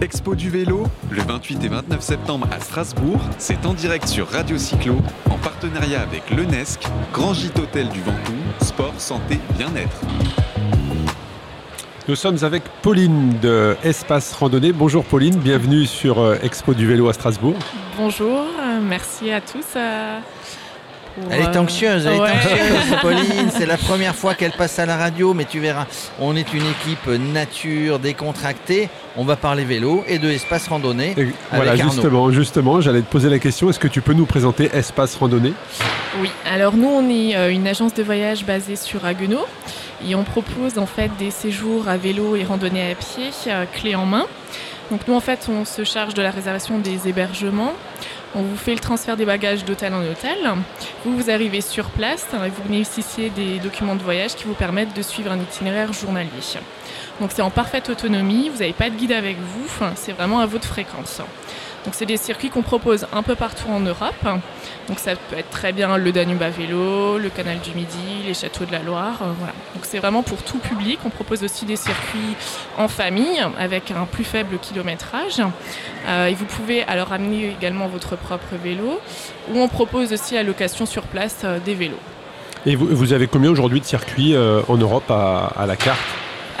Expo du vélo, le 28 et 29 septembre à Strasbourg, c'est en direct sur Radio Cyclo, en partenariat avec l'UNESC, Grand Gîte Hôtel du Ventoux, sport, santé, bien-être. Nous sommes avec Pauline de Espace Randonnée. Bonjour Pauline, bienvenue sur euh, Expo du vélo à Strasbourg. Bonjour, euh, merci à tous. Pour, Elle est euh, anxieuse, elle ouais. est anxieuse, Pauline. C'est la première fois qu'elle passe à la radio, mais tu verras, on est une équipe nature décontractée. On va parler vélo et de espace randonnée. Et voilà, Arnaud. justement, justement, j'allais te poser la question, est-ce que tu peux nous présenter Espace Randonnée? Oui, alors nous on est euh, une agence de voyage basée sur Haguenau et on propose en fait des séjours à vélo et randonnée à pied, euh, clé en main. Donc nous en fait on se charge de la réservation des hébergements. On vous fait le transfert des bagages d'hôtel en hôtel. Vous, vous arrivez sur place et vous bénéficiez des documents de voyage qui vous permettent de suivre un itinéraire journalier. Donc c'est en parfaite autonomie, vous n'avez pas de guide avec vous, c'est vraiment à votre fréquence. Donc c'est des circuits qu'on propose un peu partout en Europe. Donc ça peut être très bien le Danube à vélo, le canal du Midi, les châteaux de la Loire. euh. Donc c'est vraiment pour tout public. On propose aussi des circuits en famille avec un plus faible kilométrage. Euh, et vous pouvez alors amener également votre propre vélo ou on propose aussi à location sur place euh, des vélos. Et vous, avez combien aujourd'hui de circuits en Europe à la carte?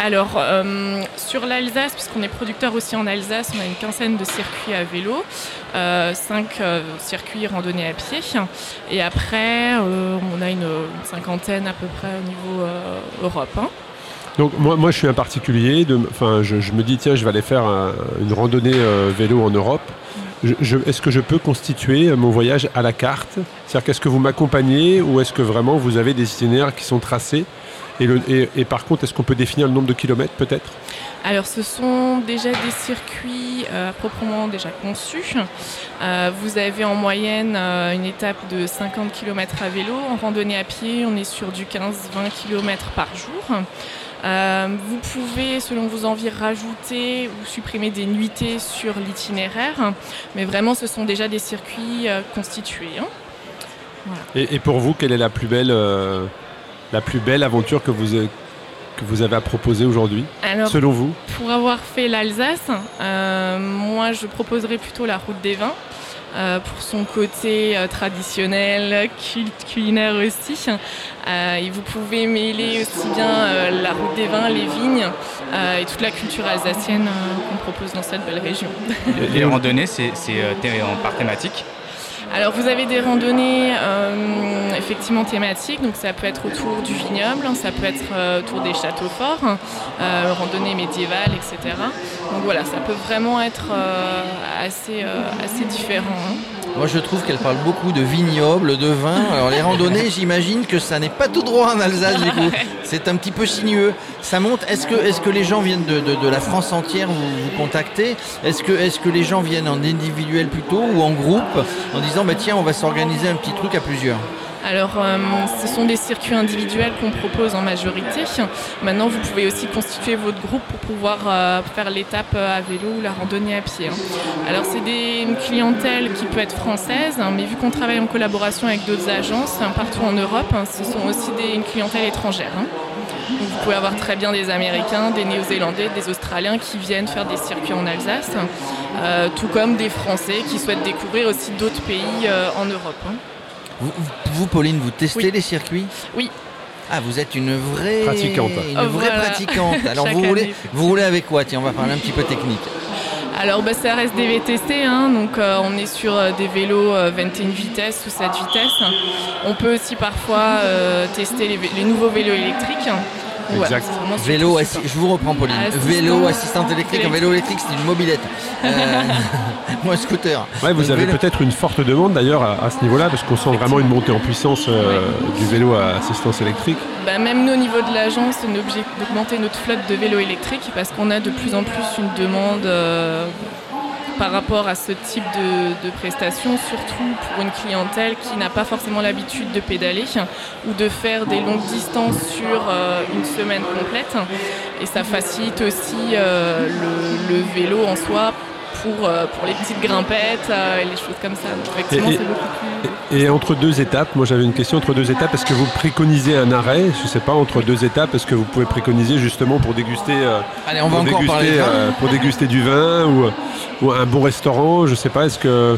Alors, euh, sur l'Alsace, puisqu'on est producteur aussi en Alsace, on a une quinzaine de circuits à vélo, euh, cinq euh, circuits randonnée à pied. Et après, on a une, cinquantaine à peu près au niveau Europe. hein. Donc moi, moi je suis un particulier, je, me dis tiens je vais aller faire un- une randonnée vélo en Europe. Est-ce que je peux constituer mon voyage à la carte? C'est-à-dire qu'est-ce que vous m'accompagnez ou est-ce que vraiment vous avez des itinéraires qui sont tracés? Et, le- et- et par contre est-ce qu'on peut définir le nombre de kilomètres peut-être? Alors, ce sont déjà des circuits euh, proprement déjà conçus. Euh, vous avez en moyenne euh, une étape de 50 km à vélo. En randonnée à pied, on est sur du 15-20 km par jour. Euh, vous pouvez, selon vos envies, rajouter ou supprimer des nuitées sur l'itinéraire, mais vraiment, ce sont déjà des circuits euh, constitués. hein. et, et pour vous quelle est la plus belle, euh, la plus belle aventure que vous, avez- que vous avez à proposer aujourd'hui selon vous Pour avoir fait l'Alsace, euh, moi je proposerais plutôt la route des vins. euh, pour son côté euh, traditionnel, cul- culinaire aussi. Euh, et vous pouvez mêler aussi bien euh, la route des vins, les vignes euh, et toute la culture alsacienne euh, qu'on propose dans cette belle région. Les randonnées, c'est euh, par thématique. Alors vous avez des randonnées euh, effectivement thématiques, donc ça peut être autour du vignoble, ça peut être euh, autour des châteaux forts, euh, randonnées médiévales, etc. Donc voilà, ça peut vraiment être assez, assez différent. hein. Moi, je trouve qu'elle parle beaucoup de vignobles, de vin. Alors, les randonnées, j'imagine que ça n'est pas tout droit en Alsace, du coup. C'est un petit peu sinueux. Ça monte. Est-ce que, est que les gens viennent de, de- de la France entière vous, vous contacter? Est-ce que, est que les gens viennent en individuel plutôt ou en groupe en disant bah, tiens, on va s'organiser un petit truc à plusieurs? Alors, euh, ce sont des circuits individuels qu'on propose en majorité. Maintenant, vous pouvez aussi constituer votre groupe pour pouvoir euh, faire l'étape à vélo ou la randonnée à pied. hein. Alors, c'est une clientèle qui peut être française, hein, mais vu qu'on travaille en collaboration avec d'autres agences hein, partout en Europe, ce sont aussi des, une clientèle étrangère. vous pouvez avoir très bien des Américains, des Néo-Zélandais, des Australiens qui viennent faire des circuits en Alsace, euh, tout comme des Français qui souhaitent découvrir aussi d'autres pays euh, en Europe. Vous, vous, Pauline, vous testez Oui. les circuits Oui. Ah, vous êtes une vraie Pratiquante. Une Oh, vraie voilà. pratiquante. Alors, vous roulez, vous roulez avec quoi? Tiens, on va parler un petit peu technique. Alors bah, ça reste des VTC, hein, donc euh, on est sur euh, des vélos euh, 21 vitesses ou 7 vitesses. On peut aussi parfois euh, tester les nouveaux vélos électriques. Exact. Vélo, assi- je vous reprends Pauline. Assistante vélo, assistante électrique. Un vélo électrique. c'est une mobilette. Euh, moi, un scooter. Ouais, vous Donc, avez vélo- peut-être une forte demande d'ailleurs à, à ce niveau-là parce qu'on sent vraiment une montée en puissance euh, du vélo à assistance électrique. Bah, même nous au niveau de l'agence, on est obligé d'augmenter notre flotte de vélos électriques parce qu'on a de plus en plus une demande euh, par rapport à ce type de, prestations, surtout pour une clientèle qui n'a pas forcément l'habitude de pédaler ou de faire des longues distances sur euh, une semaine complète. Et ça facilite aussi euh, le vélo en soi pour, euh, pour les petites grimpettes et les choses comme ça. Donc, effectivement, Et- c'est beaucoup plus. Et entre deux étapes, moi j'avais une question entre deux étapes. Est-ce que vous préconisez un arrêt? Je sais pas, entre deux étapes, est-ce que vous pouvez préconiser justement pour déguster, euh, Allez, on va pour encore déguster, parler de vin. euh, pour déguster du vin ou, ou un bon restaurant? Je sais pas, est-ce que.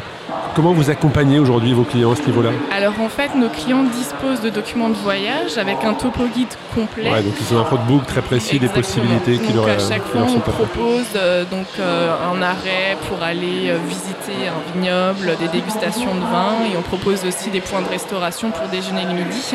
Comment vous accompagnez aujourd'hui vos clients à ce niveau-là Alors en fait, nos clients disposent de documents de voyage avec un topo guide complet. Ouais, donc ils ont un roadbook très précis des possibilités qui donc leur, à chaque qui fois, on propose euh, donc euh, un arrêt pour aller euh, visiter un vignoble, des dégustations de vin, et on propose aussi des points de restauration pour déjeuner le midi.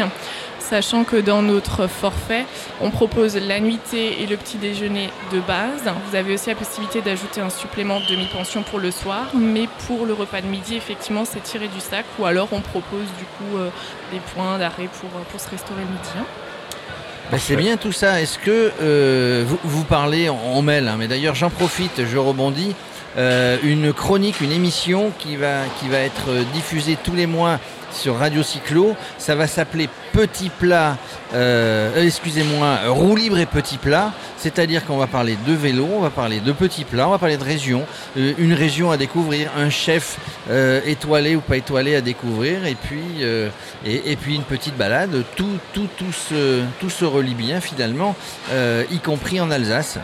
Sachant que dans notre forfait, on propose la nuitée et le petit déjeuner de base. Vous avez aussi la possibilité d'ajouter un supplément de demi-pension pour le soir, mais pour le repas de midi, effectivement, c'est tiré du sac, ou alors on propose du coup euh, des points d'arrêt pour, euh, pour se restaurer le midi. hein. Bah, c'est bien tout ça. Est-ce que euh, vous, parlez en, en mail, hein, mais d'ailleurs j'en profite, je rebondis. Euh, une chronique, une émission qui va, être euh, diffusée tous les mois sur Radio Cyclo. Ça va s'appeler Petit Plat, euh, excusez-moi, Roue libre et Petit Plat. C'est-à-dire qu'on va parler de vélo, on va parler de petits plats, on va parler de région, une région à découvrir, un chef étoilé ou pas étoilé à découvrir, et puis, une petite balade. Tout, tout, se, tout se relie bien finalement, y compris en Alsace.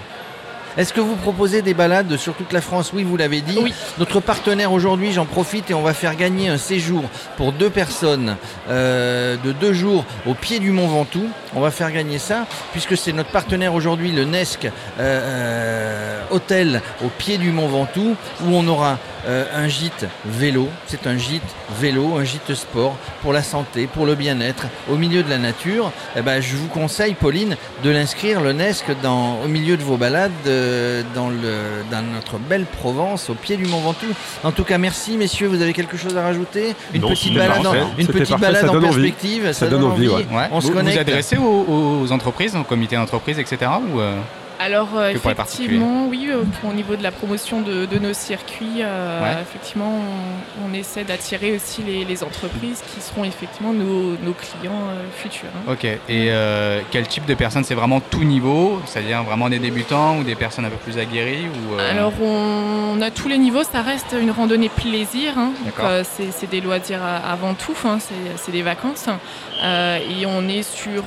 Est-ce que vous proposez des balades sur toute la France Oui, vous l'avez dit. Oui. Notre partenaire aujourd'hui, j'en profite et on va faire gagner un séjour pour deux personnes euh, de deux jours au pied du Mont Ventoux. On va faire gagner ça puisque c'est notre partenaire aujourd'hui, le Nesc euh, euh, Hôtel au pied du Mont Ventoux où on aura euh, un gîte vélo. C'est un gîte vélo, un gîte sport pour la santé, pour le bien-être, au milieu de la nature. Eh ben, je vous conseille, Pauline, de l'inscrire le Nesc dans, au milieu de vos balades euh, dans, le, dans notre belle Provence, au pied du Mont Ventoux. En tout cas, merci messieurs. Vous avez quelque chose à rajouter? Une Non, petite balade, en, une petite parfait, balade ça en donne envie. perspective. Ça donne envie, ouais. Ouais. On se vous vous connecte. adressez aux, aux entreprises, aux comités d'entreprise, etc. Ou, euh, Alors euh, pour effectivement, oui, euh, pour- au niveau de la promotion de, de nos circuits, euh, Ouais. effectivement, on, on essaie d'attirer aussi les, les entreprises qui seront effectivement nos, nos clients futurs. hein. Ok. Et quel type de personnes? C'est vraiment tout niveau? C'est-à-dire vraiment des débutants ou des personnes un peu plus aguerries ou, Alors on, on a tous les niveaux, ça reste une randonnée plaisir, hein. C'est des loisirs avant tout, hein, c'est des vacances. Et on est sur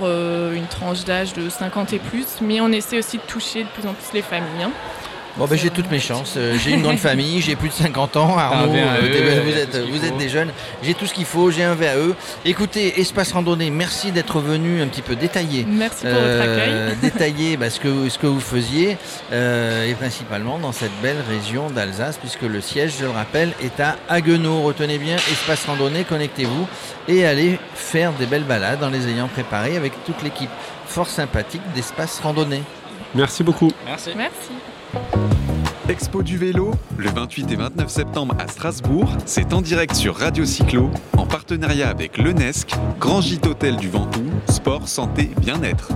une tranche d'âge de 50 et plus, mais on essaie aussi de toucher de plus en plus les familles. hein. Bon, ben, j'ai toutes mes chances. Euh, j'ai une grande famille, j'ai plus de 50 ans. Arnaud, Un VAE, euh, t'es- il y a vous, êtes, vous êtes des jeunes. J'ai tout ce qu'il faut, j'ai un VAE. Écoutez, Espace Randonnée, merci d'être venu un petit peu détailler. Merci pour votre euh, accueil. détailler bah, ce, que, ce que vous faisiez euh, et principalement dans cette belle région d'Alsace puisque le siège, je le rappelle, est à Haguenau. Retenez bien, espace randonnée, connectez-vous et allez faire des belles balades en les ayant préparées avec toute l'équipe fort sympathique d'espace randonnée. Merci beaucoup. Merci. Merci. Expo du vélo, le 28 et 29 septembre à Strasbourg, c'est en direct sur Radio Cyclo, en partenariat avec l'UNESC, Grand Gîte Hôtel du Ventoux, Sport, Santé, Bien-être.